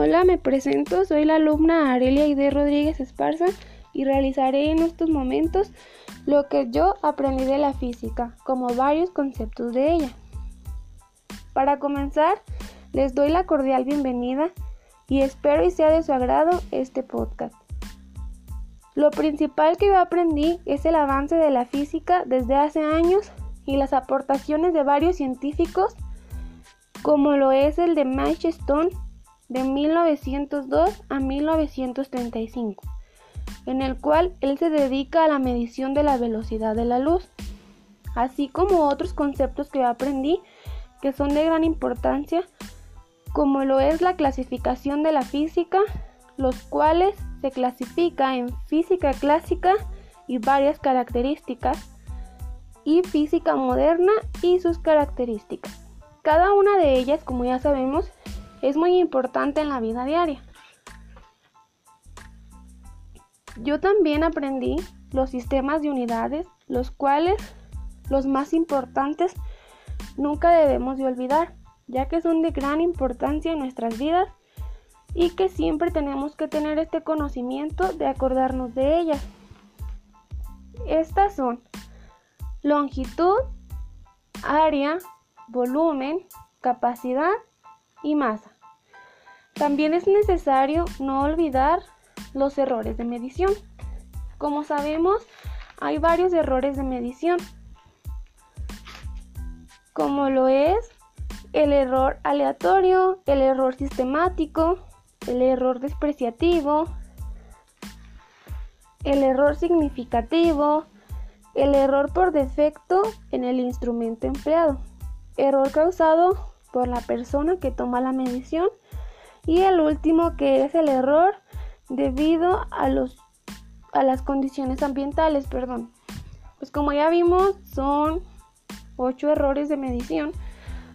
Hola, me presento, soy la alumna Arelia Ide Rodríguez Esparza y realizaré en estos momentos lo que yo aprendí de la física, como varios conceptos de ella. Para comenzar, les doy la cordial bienvenida y espero y sea de su agrado este podcast. Lo principal que yo aprendí es el avance de la física desde hace años y las aportaciones de varios científicos como lo es el de Mike Stone de 1902 a 1935, en el cual él se dedica a la medición de la velocidad de la luz, así como otros conceptos que aprendí que son de gran importancia, como lo es la clasificación de la física, los cuales se clasifica en física clásica y varias características, y física moderna y sus características. Cada una de ellas, como ya sabemos, es muy importante en la vida diaria. Yo también aprendí los sistemas de unidades, los cuales los más importantes nunca debemos de olvidar, ya que son de gran importancia en nuestras vidas y que siempre tenemos que tener este conocimiento de acordarnos de ellas. Estas son longitud, área, volumen, capacidad y masa. También es necesario no olvidar los errores de medición. Como sabemos, hay varios errores de medición, como lo es el error aleatorio, el error sistemático, el error despreciativo, el error significativo, el error por defecto en el instrumento empleado error causado por la persona que toma la medición y el último que es el error debido a los a las condiciones ambientales, perdón. Pues como ya vimos, son ocho errores de medición,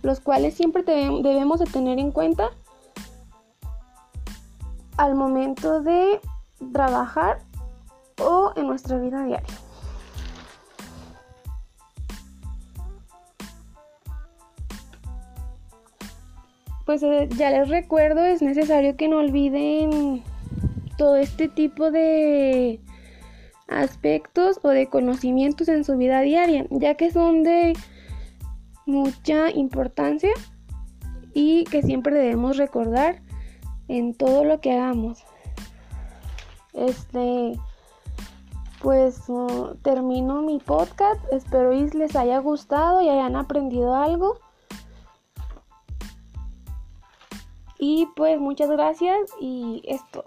los cuales siempre debemos de tener en cuenta al momento de trabajar o en nuestra vida diaria. Pues eh, ya les recuerdo, es necesario que no olviden todo este tipo de aspectos o de conocimientos en su vida diaria, ya que son de mucha importancia y que siempre debemos recordar en todo lo que hagamos. Este, pues uh, termino mi podcast, espero que les haya gustado y hayan aprendido algo. Y pues muchas gracias y esto.